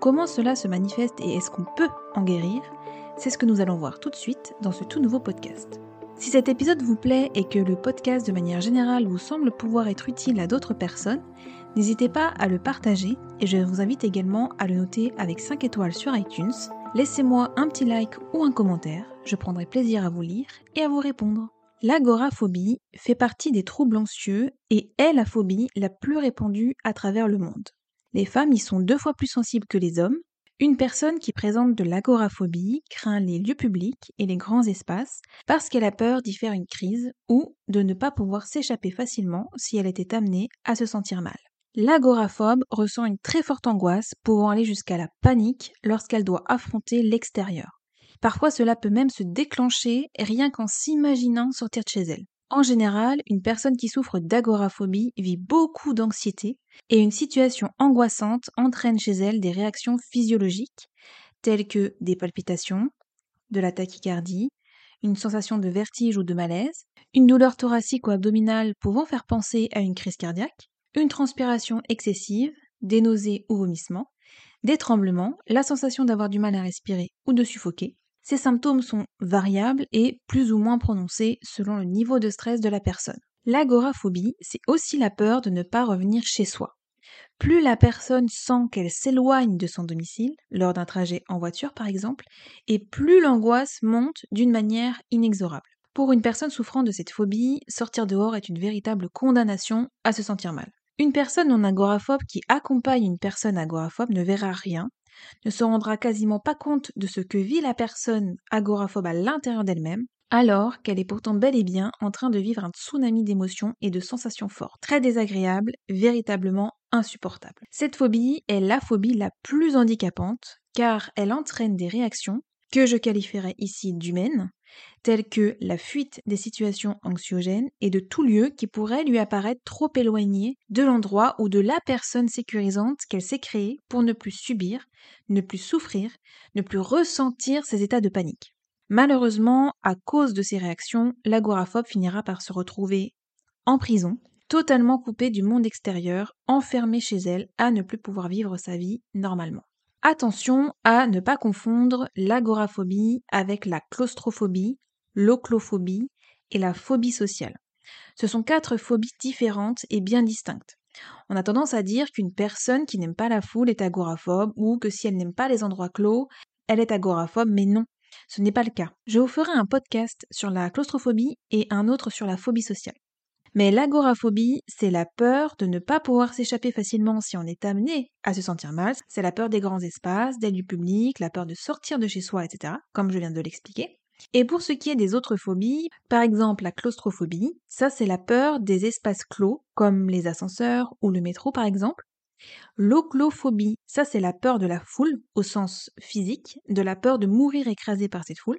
Comment cela se manifeste et est-ce qu'on peut en guérir? C'est ce que nous allons voir tout de suite dans ce tout nouveau podcast. Si cet épisode vous plaît et que le podcast de manière générale vous semble pouvoir être utile à d'autres personnes, n'hésitez pas à le partager et je vous invite également à le noter avec 5 étoiles sur iTunes. Laissez-moi un petit like ou un commentaire, je prendrai plaisir à vous lire et à vous répondre. L'agoraphobie fait partie des troubles anxieux et est la phobie la plus répandue à travers le monde. Les femmes y sont deux fois plus sensibles que les hommes. Une personne qui présente de l'agoraphobie craint les lieux publics et les grands espaces parce qu'elle a peur d'y faire une crise ou de ne pas pouvoir s'échapper facilement si elle était amenée à se sentir mal. L'agoraphobe ressent une très forte angoisse pouvant aller jusqu'à la panique lorsqu'elle doit affronter l'extérieur. Parfois cela peut même se déclencher rien qu'en s'imaginant sortir de chez elle. En général, une personne qui souffre d'agoraphobie vit beaucoup d'anxiété et une situation angoissante entraîne chez elle des réactions physiologiques telles que des palpitations, de la tachycardie, une sensation de vertige ou de malaise, une douleur thoracique ou abdominale pouvant faire penser à une crise cardiaque, une transpiration excessive, des nausées ou vomissements, des tremblements, la sensation d'avoir du mal à respirer ou de suffoquer, ces symptômes sont variables et plus ou moins prononcés selon le niveau de stress de la personne. L'agoraphobie, c'est aussi la peur de ne pas revenir chez soi. Plus la personne sent qu'elle s'éloigne de son domicile, lors d'un trajet en voiture par exemple, et plus l'angoisse monte d'une manière inexorable. Pour une personne souffrant de cette phobie, sortir dehors est une véritable condamnation à se sentir mal. Une personne non agoraphobe qui accompagne une personne agoraphobe ne verra rien, ne se rendra quasiment pas compte de ce que vit la personne agoraphobe à l'intérieur d'elle-même, alors qu'elle est pourtant bel et bien en train de vivre un tsunami d'émotions et de sensations fortes, très désagréables, véritablement insupportables. Cette phobie est la phobie la plus handicapante, car elle entraîne des réactions que je qualifierais ici d'humaines, telles que la fuite des situations anxiogènes et de tout lieu qui pourrait lui apparaître trop éloigné de l'endroit ou de la personne sécurisante qu'elle s'est créée pour ne plus subir, ne plus souffrir, ne plus ressentir ces états de panique. Malheureusement, à cause de ces réactions, l'agoraphobe finira par se retrouver en prison, totalement coupée du monde extérieur, enfermée chez elle à ne plus pouvoir vivre sa vie normalement. Attention à ne pas confondre l'agoraphobie avec la claustrophobie, l'oclophobie et la phobie sociale. Ce sont quatre phobies différentes et bien distinctes. On a tendance à dire qu'une personne qui n'aime pas la foule est agoraphobe ou que si elle n'aime pas les endroits clos, elle est agoraphobe, mais non, ce n'est pas le cas. Je vous ferai un podcast sur la claustrophobie et un autre sur la phobie sociale. Mais l'agoraphobie, c'est la peur de ne pas pouvoir s'échapper facilement si on est amené à se sentir mal. C'est la peur des grands espaces, des lieux publics, la peur de sortir de chez soi, etc., comme je viens de l'expliquer. Et pour ce qui est des autres phobies, par exemple la claustrophobie, ça c'est la peur des espaces clos, comme les ascenseurs ou le métro par exemple. L'oclophobie, ça c'est la peur de la foule au sens physique, de la peur de mourir écrasé par cette foule.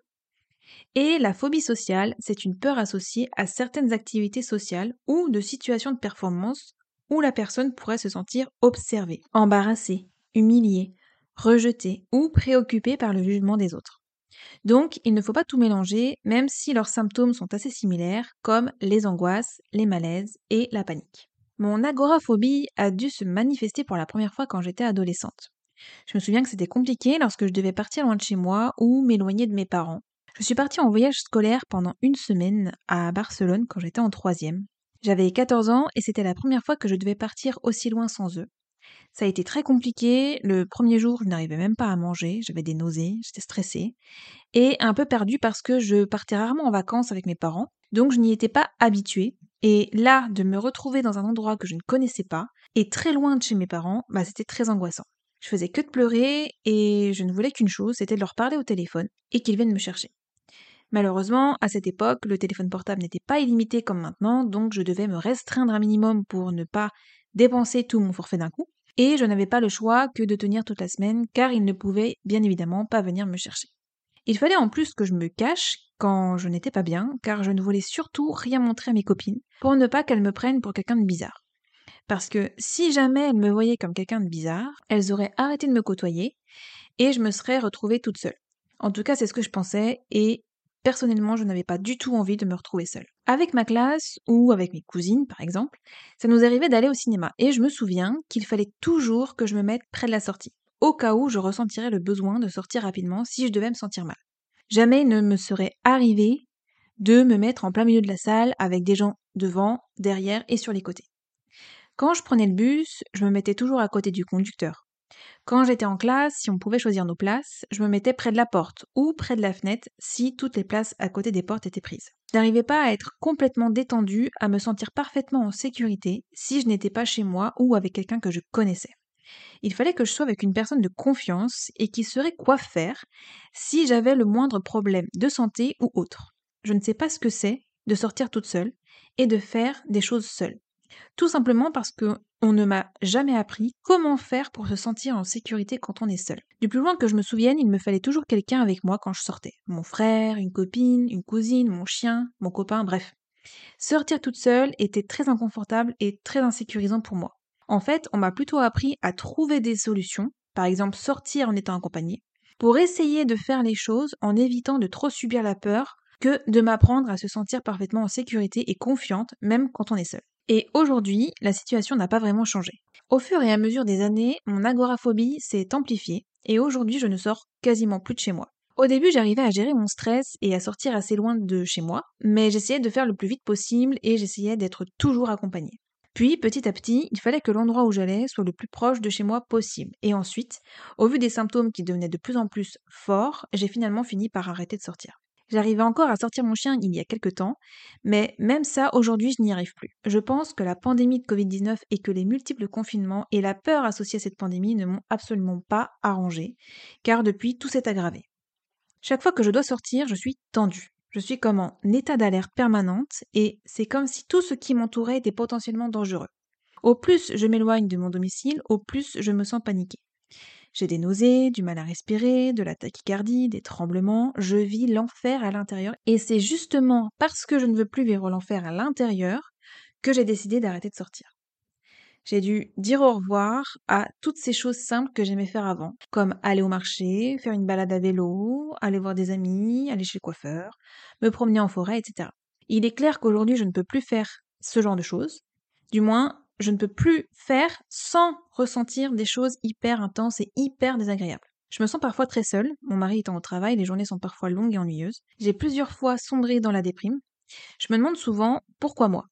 Et la phobie sociale, c'est une peur associée à certaines activités sociales ou de situations de performance où la personne pourrait se sentir observée, embarrassée, humiliée, rejetée ou préoccupée par le jugement des autres. Donc, il ne faut pas tout mélanger, même si leurs symptômes sont assez similaires, comme les angoisses, les malaises et la panique. Mon agoraphobie a dû se manifester pour la première fois quand j'étais adolescente. Je me souviens que c'était compliqué lorsque je devais partir loin de chez moi ou m'éloigner de mes parents, je suis partie en voyage scolaire pendant une semaine à Barcelone quand j'étais en troisième. J'avais 14 ans et c'était la première fois que je devais partir aussi loin sans eux. Ça a été très compliqué. Le premier jour, je n'arrivais même pas à manger. J'avais des nausées, j'étais stressée. Et un peu perdue parce que je partais rarement en vacances avec mes parents. Donc je n'y étais pas habituée. Et là, de me retrouver dans un endroit que je ne connaissais pas, et très loin de chez mes parents, bah, c'était très angoissant. Je faisais que de pleurer, et je ne voulais qu'une chose, c'était de leur parler au téléphone, et qu'ils viennent me chercher. Malheureusement, à cette époque, le téléphone portable n'était pas illimité comme maintenant, donc je devais me restreindre un minimum pour ne pas dépenser tout mon forfait d'un coup, et je n'avais pas le choix que de tenir toute la semaine, car ils ne pouvaient bien évidemment pas venir me chercher. Il fallait en plus que je me cache quand je n'étais pas bien, car je ne voulais surtout rien montrer à mes copines, pour ne pas qu'elles me prennent pour quelqu'un de bizarre. Parce que si jamais elles me voyaient comme quelqu'un de bizarre, elles auraient arrêté de me côtoyer, et je me serais retrouvée toute seule. En tout cas, c'est ce que je pensais, et personnellement, je n'avais pas du tout envie de me retrouver seule. Avec ma classe ou avec mes cousines, par exemple, ça nous arrivait d'aller au cinéma et je me souviens qu'il fallait toujours que je me mette près de la sortie, au cas où je ressentirais le besoin de sortir rapidement si je devais me sentir mal. Jamais il ne me serait arrivé de me mettre en plein milieu de la salle avec des gens devant, derrière et sur les côtés. Quand je prenais le bus, je me mettais toujours à côté du conducteur. Quand j'étais en classe, si on pouvait choisir nos places, je me mettais près de la porte ou près de la fenêtre si toutes les places à côté des portes étaient prises. Je n'arrivais pas à être complètement détendue, à me sentir parfaitement en sécurité si je n'étais pas chez moi ou avec quelqu'un que je connaissais. Il fallait que je sois avec une personne de confiance et qui saurait quoi faire si j'avais le moindre problème de santé ou autre. Je ne sais pas ce que c'est de sortir toute seule et de faire des choses seule. Tout simplement parce que on ne m'a jamais appris comment faire pour se sentir en sécurité quand on est seul. Du plus loin que je me souvienne, il me fallait toujours quelqu'un avec moi quand je sortais. Mon frère, une copine, une cousine, mon chien, mon copain, bref. Sortir toute seule était très inconfortable et très insécurisant pour moi. En fait, on m'a plutôt appris à trouver des solutions, par exemple sortir en étant accompagné, pour essayer de faire les choses en évitant de trop subir la peur que de m'apprendre à se sentir parfaitement en sécurité et confiante même quand on est seul. Et aujourd'hui, la situation n'a pas vraiment changé. Au fur et à mesure des années, mon agoraphobie s'est amplifiée et aujourd'hui je ne sors quasiment plus de chez moi. Au début, j'arrivais à gérer mon stress et à sortir assez loin de chez moi, mais j'essayais de faire le plus vite possible et j'essayais d'être toujours accompagnée. Puis, petit à petit, il fallait que l'endroit où j'allais soit le plus proche de chez moi possible. Et ensuite, au vu des symptômes qui devenaient de plus en plus forts, j'ai finalement fini par arrêter de sortir. J'arrivais encore à sortir mon chien il y a quelques temps, mais même ça, aujourd'hui, je n'y arrive plus. Je pense que la pandémie de Covid-19 et que les multiples confinements et la peur associée à cette pandémie ne m'ont absolument pas arrangé, car depuis, tout s'est aggravé. Chaque fois que je dois sortir, je suis tendue. Je suis comme en état d'alerte permanente et c'est comme si tout ce qui m'entourait était potentiellement dangereux. Au plus je m'éloigne de mon domicile, au plus je me sens paniquée. J'ai des nausées, du mal à respirer, de la tachycardie, des tremblements, je vis l'enfer à l'intérieur. Et c'est justement parce que je ne veux plus vivre l'enfer à l'intérieur que j'ai décidé d'arrêter de sortir. J'ai dû dire au revoir à toutes ces choses simples que j'aimais faire avant, comme aller au marché, faire une balade à vélo, aller voir des amis, aller chez le coiffeur, me promener en forêt, etc. Il est clair qu'aujourd'hui je ne peux plus faire ce genre de choses, du moins je ne peux plus faire sans ressentir des choses hyper intenses et hyper désagréables. Je me sens parfois très seule, mon mari étant au travail, les journées sont parfois longues et ennuyeuses. J'ai plusieurs fois sombré dans la déprime. Je me demande souvent pourquoi moi?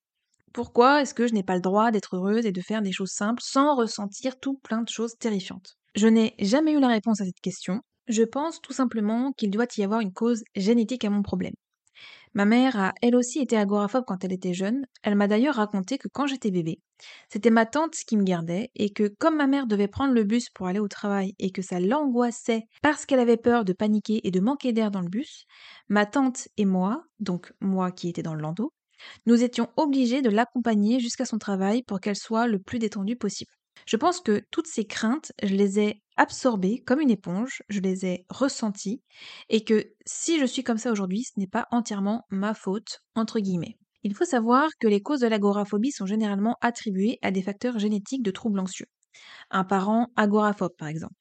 Pourquoi est-ce que je n'ai pas le droit d'être heureuse et de faire des choses simples sans ressentir tout plein de choses terrifiantes? Je n'ai jamais eu la réponse à cette question. Je pense tout simplement qu'il doit y avoir une cause génétique à mon problème. Ma mère a elle aussi été agoraphobe quand elle était jeune. Elle m'a d'ailleurs raconté que quand j'étais bébé, c'était ma tante qui me gardait et que comme ma mère devait prendre le bus pour aller au travail et que ça l'angoissait parce qu'elle avait peur de paniquer et de manquer d'air dans le bus, ma tante et moi, donc moi qui étais dans le landau, nous étions obligés de l'accompagner jusqu'à son travail pour qu'elle soit le plus détendue possible. Je pense que toutes ces craintes, je les ai absorbées comme une éponge, je les ai ressenties, et que si je suis comme ça aujourd'hui, ce n'est pas entièrement ma faute, entre guillemets. Il faut savoir que les causes de l'agoraphobie sont généralement attribuées à des facteurs génétiques de troubles anxieux. Un parent agoraphobe, par exemple.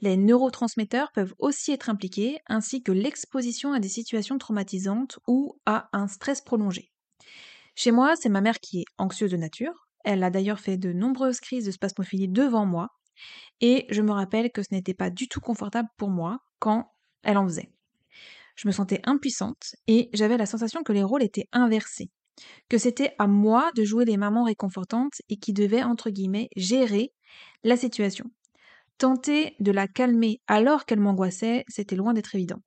Les neurotransmetteurs peuvent aussi être impliqués, ainsi que l'exposition à des situations traumatisantes ou à un stress prolongé. Chez moi, c'est ma mère qui est anxieuse de nature, elle a d'ailleurs fait de nombreuses crises de spasmophilie devant moi, et je me rappelle que ce n'était pas du tout confortable pour moi quand elle en faisait. Je me sentais impuissante et j'avais la sensation que les rôles étaient inversés, que c'était à moi de jouer les mamans réconfortantes et qui devait, entre guillemets, gérer la situation. Tenter de la calmer alors qu'elle m'angoissait, c'était loin d'être évident.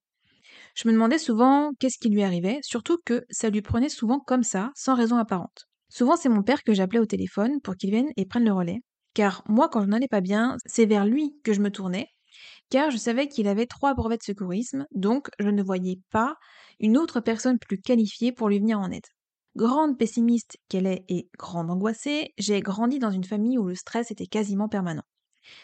Je me demandais souvent qu'est-ce qui lui arrivait, surtout que ça lui prenait souvent comme ça, sans raison apparente. Souvent, c'est mon père que j'appelais au téléphone pour qu'il vienne et prenne le relais, car moi, quand je n'allais pas bien, c'est vers lui que je me tournais, car je savais qu'il avait trois brevets de secourisme, donc je ne voyais pas une autre personne plus qualifiée pour lui venir en aide. Grande pessimiste qu'elle est et grande angoissée, j'ai grandi dans une famille où le stress était quasiment permanent.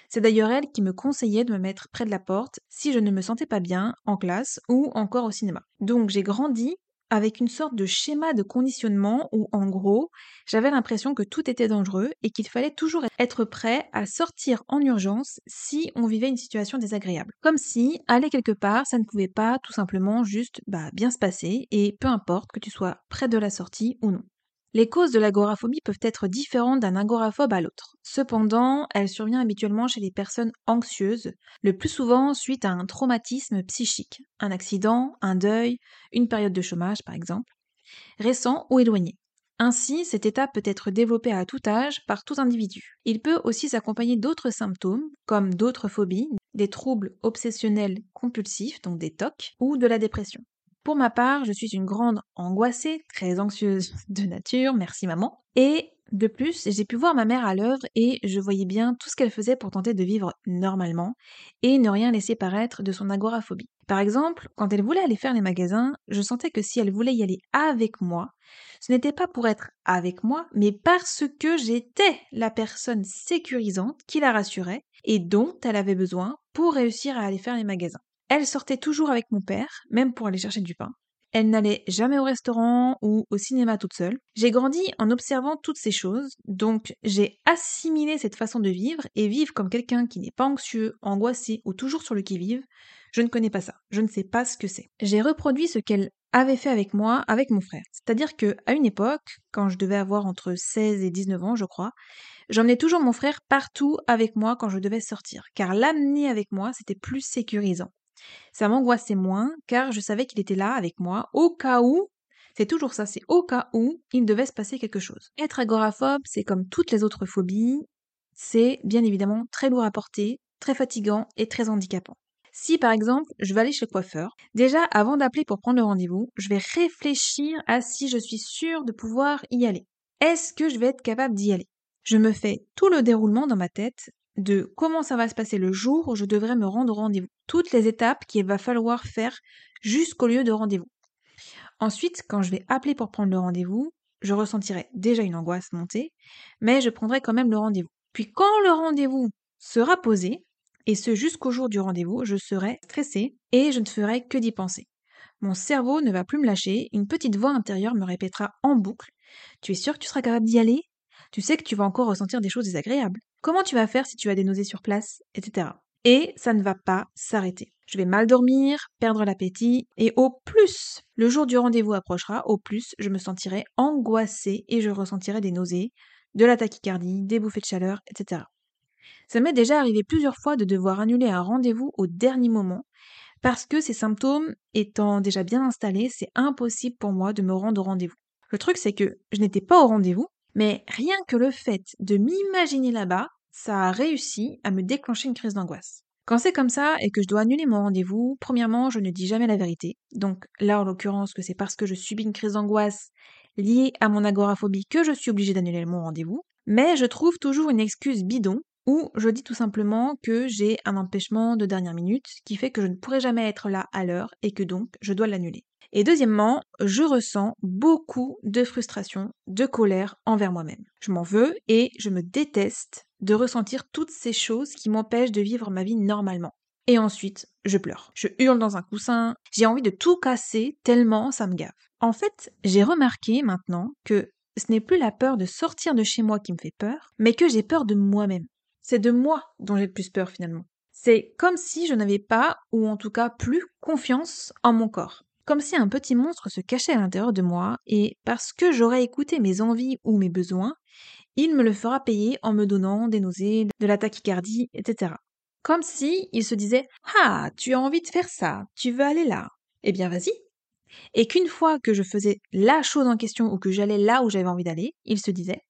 C'est d'ailleurs elle qui me conseillait de me mettre près de la porte si je ne me sentais pas bien en classe ou encore au cinéma. Donc j'ai grandi avec une sorte de schéma de conditionnement où, en gros, j'avais l'impression que tout était dangereux et qu'il fallait toujours être prêt à sortir en urgence si on vivait une situation désagréable. Comme si aller quelque part, ça ne pouvait pas tout simplement juste bah, bien se passer et peu importe que tu sois près de la sortie ou non. Les causes de l'agoraphobie peuvent être différentes d'un agoraphobe à l'autre. Cependant, elle survient habituellement chez les personnes anxieuses, le plus souvent suite à un traumatisme psychique, un accident, un deuil, une période de chômage par exemple, récent ou éloigné. Ainsi, cet état peut être développé à tout âge par tout individu. Il peut aussi s'accompagner d'autres symptômes, comme d'autres phobies, des troubles obsessionnels compulsifs, donc des TOC, ou de la dépression. Pour ma part, je suis une grande angoissée, très anxieuse de nature, merci maman. Et de plus, j'ai pu voir ma mère à l'œuvre et je voyais bien tout ce qu'elle faisait pour tenter de vivre normalement et ne rien laisser paraître de son agoraphobie. Par exemple, quand elle voulait aller faire les magasins, je sentais que si elle voulait y aller avec moi, ce n'était pas pour être avec moi, mais parce que j'étais la personne sécurisante qui la rassurait et dont elle avait besoin pour réussir à aller faire les magasins. Elle sortait toujours avec mon père, même pour aller chercher du pain. Elle n'allait jamais au restaurant ou au cinéma toute seule. J'ai grandi en observant toutes ces choses, donc j'ai assimilé cette façon de vivre et vivre comme quelqu'un qui n'est pas anxieux, angoissé ou toujours sur le qui-vive. Je ne connais pas ça, je ne sais pas ce que c'est. J'ai reproduit ce qu'elle avait fait avec moi, avec mon frère. C'est-à-dire que à une époque, quand je devais avoir entre 16 et 19 ans, je crois, j'emmenais toujours mon frère partout avec moi quand je devais sortir, car l'amener avec moi, c'était plus sécurisant. Ça m'angoissait moins car je savais qu'il était là avec moi au cas où, c'est toujours ça, c'est au cas où il devait se passer quelque chose. Être agoraphobe, c'est comme toutes les autres phobies, c'est bien évidemment très lourd à porter, très fatigant et très handicapant. Si par exemple je vais aller chez le coiffeur, déjà avant d'appeler pour prendre le rendez-vous, je vais réfléchir à si je suis sûre de pouvoir y aller. Est-ce que je vais être capable d'y aller? Je me fais tout le déroulement dans ma tête de comment ça va se passer le jour où je devrais me rendre au rendez-vous. Toutes les étapes qu'il va falloir faire jusqu'au lieu de rendez-vous. Ensuite, quand je vais appeler pour prendre le rendez-vous, je ressentirai déjà une angoisse monter, mais je prendrai quand même le rendez-vous. Puis quand le rendez-vous sera posé, et ce jusqu'au jour du rendez-vous, je serai stressée et je ne ferai que d'y penser. Mon cerveau ne va plus me lâcher, une petite voix intérieure me répétera en boucle Tu es sûr que tu seras capable d'y aller? Tu sais que tu vas encore ressentir des choses désagréables. Comment tu vas faire si tu as des nausées sur place, etc. Et ça ne va pas s'arrêter. Je vais mal dormir, perdre l'appétit, et au plus le jour du rendez-vous approchera, au plus je me sentirai angoissée et je ressentirai des nausées, de la tachycardie, des bouffées de chaleur, etc. Ça m'est déjà arrivé plusieurs fois de devoir annuler un rendez-vous au dernier moment, parce que ces symptômes étant déjà bien installés, c'est impossible pour moi de me rendre au rendez-vous. Le truc c'est que je n'étais pas au rendez-vous, mais rien que le fait de m'imaginer là-bas, ça a réussi à me déclencher une crise d'angoisse. Quand c'est comme ça et que je dois annuler mon rendez-vous, premièrement, je ne dis jamais la vérité. Donc là, en l'occurrence, que c'est parce que je subis une crise d'angoisse liée à mon agoraphobie que je suis obligée d'annuler mon rendez-vous. Mais je trouve toujours une excuse bidon ou je dis tout simplement que j'ai un empêchement de dernière minute qui fait que je ne pourrai jamais être là à l'heure et que donc je dois l'annuler. Et deuxièmement, je ressens beaucoup de frustration, de colère envers moi-même. Je m'en veux et je me déteste de ressentir toutes ces choses qui m'empêchent de vivre ma vie normalement. Et ensuite, je pleure. Je hurle dans un coussin. J'ai envie de tout casser tellement ça me gave. En fait, j'ai remarqué maintenant que ce n'est plus la peur de sortir de chez moi qui me fait peur, mais que j'ai peur de moi-même. C'est de moi dont j'ai le plus peur finalement. C'est comme si je n'avais pas, ou en tout cas plus, confiance en mon corps comme si un petit monstre se cachait à l'intérieur de moi, et parce que j'aurais écouté mes envies ou mes besoins, il me le fera payer en me donnant des nausées, de la tachycardie, etc. Comme si il se disait Ah, tu as envie de faire ça, tu veux aller là. Eh bien, vas-y. Et qu'une fois que je faisais la chose en question ou que j'allais là où j'avais envie d'aller, il se disait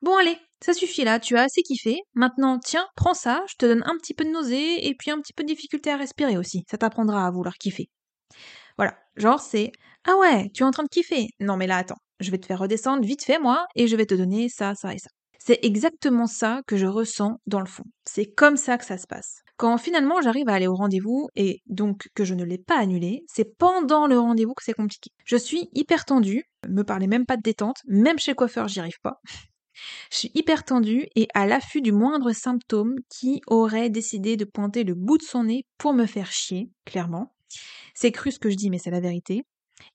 Bon, allez, ça suffit là, tu as assez kiffé. Maintenant, tiens, prends ça, je te donne un petit peu de nausées et puis un petit peu de difficulté à respirer aussi. Ça t'apprendra à vouloir kiffer. Voilà, genre c'est Ah ouais, tu es en train de kiffer. Non mais là attends, je vais te faire redescendre vite fait moi et je vais te donner ça, ça et ça. C'est exactement ça que je ressens dans le fond. C'est comme ça que ça se passe. Quand finalement j'arrive à aller au rendez-vous et donc que je ne l'ai pas annulé, c'est pendant le rendez-vous que c'est compliqué. Je suis hyper tendue, me parlez même pas de détente, même chez coiffeur j'y arrive pas. Je suis hyper tendue et à l'affût du moindre symptôme qui aurait décidé de pointer le bout de son nez pour me faire chier, clairement. C'est cru ce que je dis, mais c'est la vérité.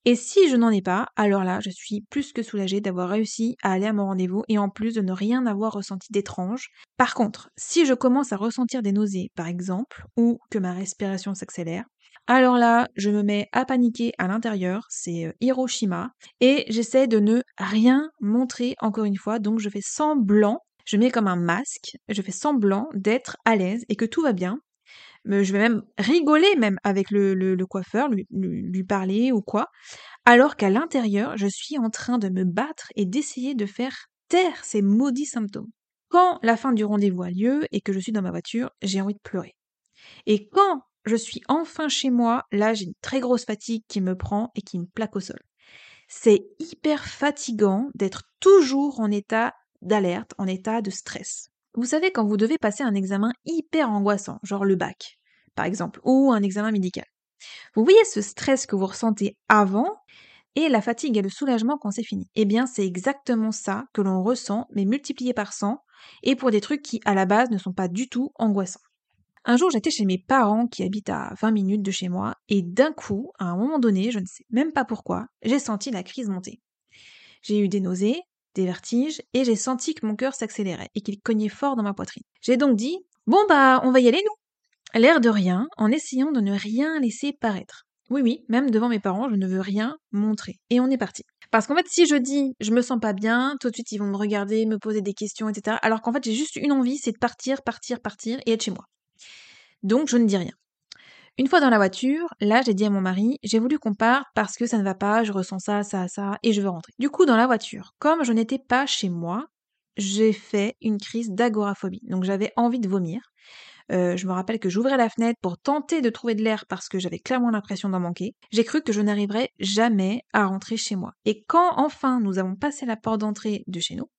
Et si je n'en ai pas, alors là, je suis plus que soulagée d'avoir réussi à aller à mon rendez-vous et en plus de ne rien avoir ressenti d'étrange. Par contre, si je commence à ressentir des nausées, par exemple, ou que ma respiration s'accélère, alors là, je me mets à paniquer à l'intérieur, c'est euh, Hiroshima, et j'essaie de ne rien montrer encore une fois, donc je fais semblant, je mets comme un masque, je fais semblant d'être à l'aise et que tout va bien. Je vais même rigoler même avec le, coiffeur, lui, lui parler ou quoi, alors qu'à l'intérieur, je suis en train de me battre et d'essayer de faire taire ces maudits symptômes. Quand la fin du rendez-vous a lieu et que je suis dans ma voiture, j'ai envie de pleurer. Et quand je suis enfin chez moi, là j'ai une très grosse fatigue qui me prend et qui me plaque au sol. C'est hyper fatigant d'être toujours en état d'alerte, en état de stress. Vous savez, quand vous devez passer un examen hyper angoissant, genre le bac, par exemple, ou un examen médical. Vous voyez ce stress que vous ressentez avant et la fatigue et le soulagement quand c'est fini. Eh bien, c'est exactement ça que l'on ressent, mais multiplié par 100, et pour des trucs qui, à la base, ne sont pas du tout angoissants. Un jour, j'étais chez mes parents qui habitent à 20 minutes de chez moi, et d'un coup, à un moment donné, je ne sais même pas pourquoi, j'ai senti la crise monter. J'ai eu des nausées, des vertiges, et j'ai senti que mon cœur s'accélérait et qu'il cognait fort dans ma poitrine. J'ai donc dit Bon bah, on va y aller, nous L'air de rien, en essayant de ne rien laisser paraître. Oui, oui, même devant mes parents, je ne veux rien montrer. Et on est parti. Parce qu'en fait, si je dis je me sens pas bien, tout de suite ils vont me regarder, me poser des questions, etc. Alors qu'en fait, j'ai juste une envie, c'est de partir, partir, partir et être chez moi. Donc je ne dis rien. Une fois dans la voiture, là j'ai dit à mon mari, j'ai voulu qu'on parte parce que ça ne va pas, je ressens ça, ça, ça, et je veux rentrer. Du coup, dans la voiture, comme je n'étais pas chez moi, j'ai fait une crise d'agoraphobie. Donc j'avais envie de vomir. Euh, je me rappelle que j'ouvrais la fenêtre pour tenter de trouver de l'air parce que j'avais clairement l'impression d'en manquer. J'ai cru que je n'arriverais jamais à rentrer chez moi. Et quand enfin nous avons passé la porte d'entrée de chez nous,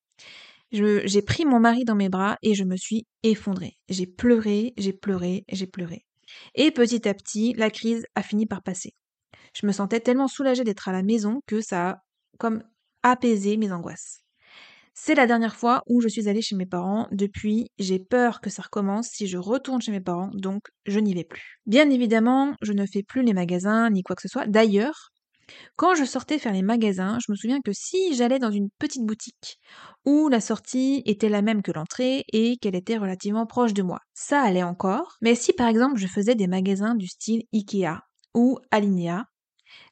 j'ai pris mon mari dans mes bras et je me suis effondrée. J'ai pleuré, j'ai pleuré, j'ai pleuré. Et petit à petit, la crise a fini par passer. Je me sentais tellement soulagée d'être à la maison que ça a comme apaisé mes angoisses. C'est la dernière fois où je suis allée chez mes parents. Depuis, j'ai peur que ça recommence si je retourne chez mes parents, donc je n'y vais plus. Bien évidemment, je ne fais plus les magasins ni quoi que ce soit. D'ailleurs, quand je sortais faire les magasins, je me souviens que si j'allais dans une petite boutique où la sortie était la même que l'entrée et qu'elle était relativement proche de moi, ça allait encore. Mais si par exemple je faisais des magasins du style Ikea ou Alinea,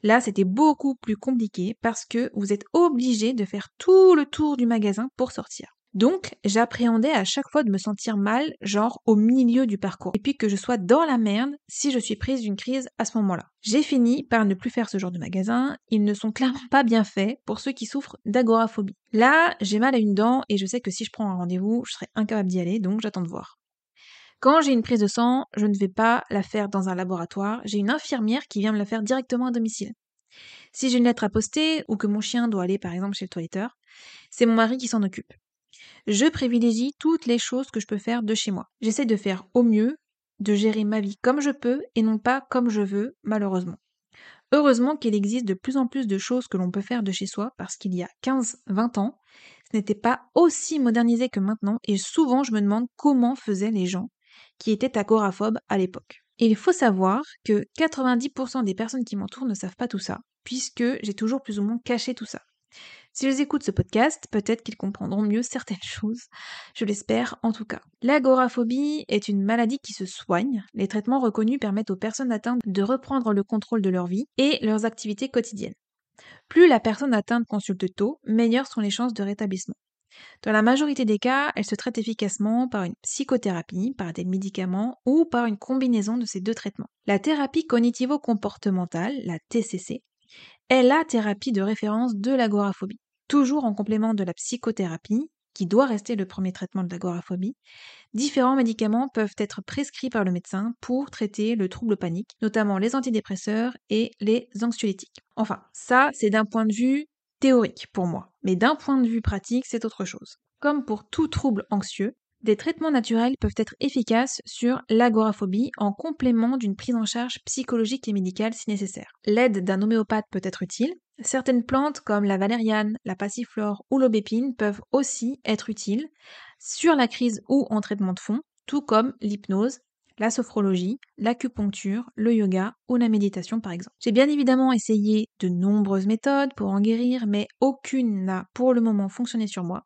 là c'était beaucoup plus compliqué parce que vous êtes obligé de faire tout le tour du magasin pour sortir. Donc, j'appréhendais à chaque fois de me sentir mal, genre au milieu du parcours, et puis que je sois dans la merde si je suis prise d'une crise à ce moment-là. J'ai fini par ne plus faire ce genre de magasin, ils ne sont clairement pas bien faits pour ceux qui souffrent d'agoraphobie. Là, j'ai mal à une dent et je sais que si je prends un rendez-vous, je serai incapable d'y aller, donc j'attends de voir. Quand j'ai une prise de sang, je ne vais pas la faire dans un laboratoire, j'ai une infirmière qui vient me la faire directement à domicile. Si j'ai une lettre à poster ou que mon chien doit aller par exemple chez le toiletteur, c'est mon mari qui s'en occupe je privilégie toutes les choses que je peux faire de chez moi. J'essaie de faire au mieux, de gérer ma vie comme je peux et non pas comme je veux, malheureusement. Heureusement qu'il existe de plus en plus de choses que l'on peut faire de chez soi parce qu'il y a 15-20 ans, ce n'était pas aussi modernisé que maintenant et souvent je me demande comment faisaient les gens qui étaient agoraphobes à l'époque. Il faut savoir que 90% des personnes qui m'entourent ne savent pas tout ça, puisque j'ai toujours plus ou moins caché tout ça. S'ils écoutent ce podcast, peut-être qu'ils comprendront mieux certaines choses. Je l'espère en tout cas. L'agoraphobie est une maladie qui se soigne. Les traitements reconnus permettent aux personnes atteintes de reprendre le contrôle de leur vie et leurs activités quotidiennes. Plus la personne atteinte consulte tôt, meilleures sont les chances de rétablissement. Dans la majorité des cas, elle se traite efficacement par une psychothérapie, par des médicaments ou par une combinaison de ces deux traitements. La thérapie cognitivo-comportementale, la TCC, est la thérapie de référence de l'agoraphobie toujours en complément de la psychothérapie, qui doit rester le premier traitement de l'agoraphobie, différents médicaments peuvent être prescrits par le médecin pour traiter le trouble panique, notamment les antidépresseurs et les anxiolytiques. Enfin, ça, c'est d'un point de vue théorique pour moi, mais d'un point de vue pratique, c'est autre chose. Comme pour tout trouble anxieux, des traitements naturels peuvent être efficaces sur l'agoraphobie en complément d'une prise en charge psychologique et médicale si nécessaire. L'aide d'un homéopathe peut être utile. Certaines plantes comme la valériane, la passiflore ou l'aubépine peuvent aussi être utiles sur la crise ou en traitement de fond, tout comme l'hypnose, la sophrologie, l'acupuncture, le yoga ou la méditation par exemple. J'ai bien évidemment essayé de nombreuses méthodes pour en guérir, mais aucune n'a pour le moment fonctionné sur moi.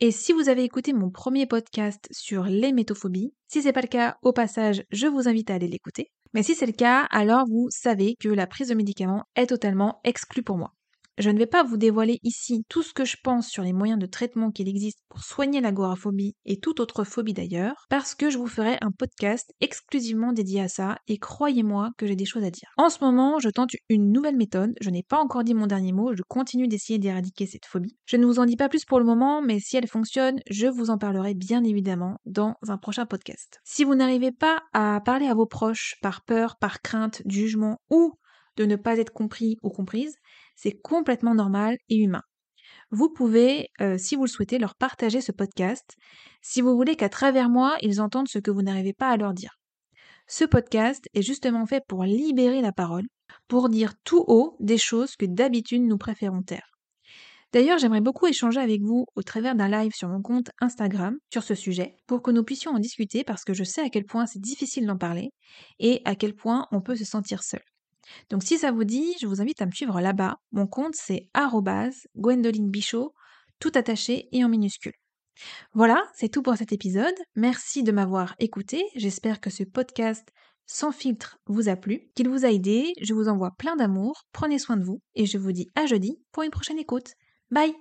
Et si vous avez écouté mon premier podcast sur les métophobies, si c'est pas le cas, au passage, je vous invite à aller l'écouter. Mais si c'est le cas, alors vous savez que la prise de médicaments est totalement exclue pour moi. Je ne vais pas vous dévoiler ici tout ce que je pense sur les moyens de traitement qu'il existe pour soigner l'agoraphobie et toute autre phobie d'ailleurs, parce que je vous ferai un podcast exclusivement dédié à ça et croyez-moi que j'ai des choses à dire. En ce moment, je tente une nouvelle méthode, je n'ai pas encore dit mon dernier mot, je continue d'essayer d'éradiquer cette phobie. Je ne vous en dis pas plus pour le moment, mais si elle fonctionne, je vous en parlerai bien évidemment dans un prochain podcast. Si vous n'arrivez pas à parler à vos proches par peur, par crainte, jugement ou de ne pas être compris ou comprise, c'est complètement normal et humain. Vous pouvez, euh, si vous le souhaitez, leur partager ce podcast, si vous voulez qu'à travers moi, ils entendent ce que vous n'arrivez pas à leur dire. Ce podcast est justement fait pour libérer la parole, pour dire tout haut des choses que d'habitude nous préférons taire. D'ailleurs, j'aimerais beaucoup échanger avec vous au travers d'un live sur mon compte Instagram sur ce sujet pour que nous puissions en discuter parce que je sais à quel point c'est difficile d'en parler et à quel point on peut se sentir seul. Donc si ça vous dit, je vous invite à me suivre là-bas. Mon compte c'est Gwendoline Bichot, tout attaché et en minuscule. Voilà, c'est tout pour cet épisode. Merci de m'avoir écouté. J'espère que ce podcast sans filtre vous a plu, qu'il vous a aidé. Je vous envoie plein d'amour. Prenez soin de vous et je vous dis à jeudi pour une prochaine écoute. Bye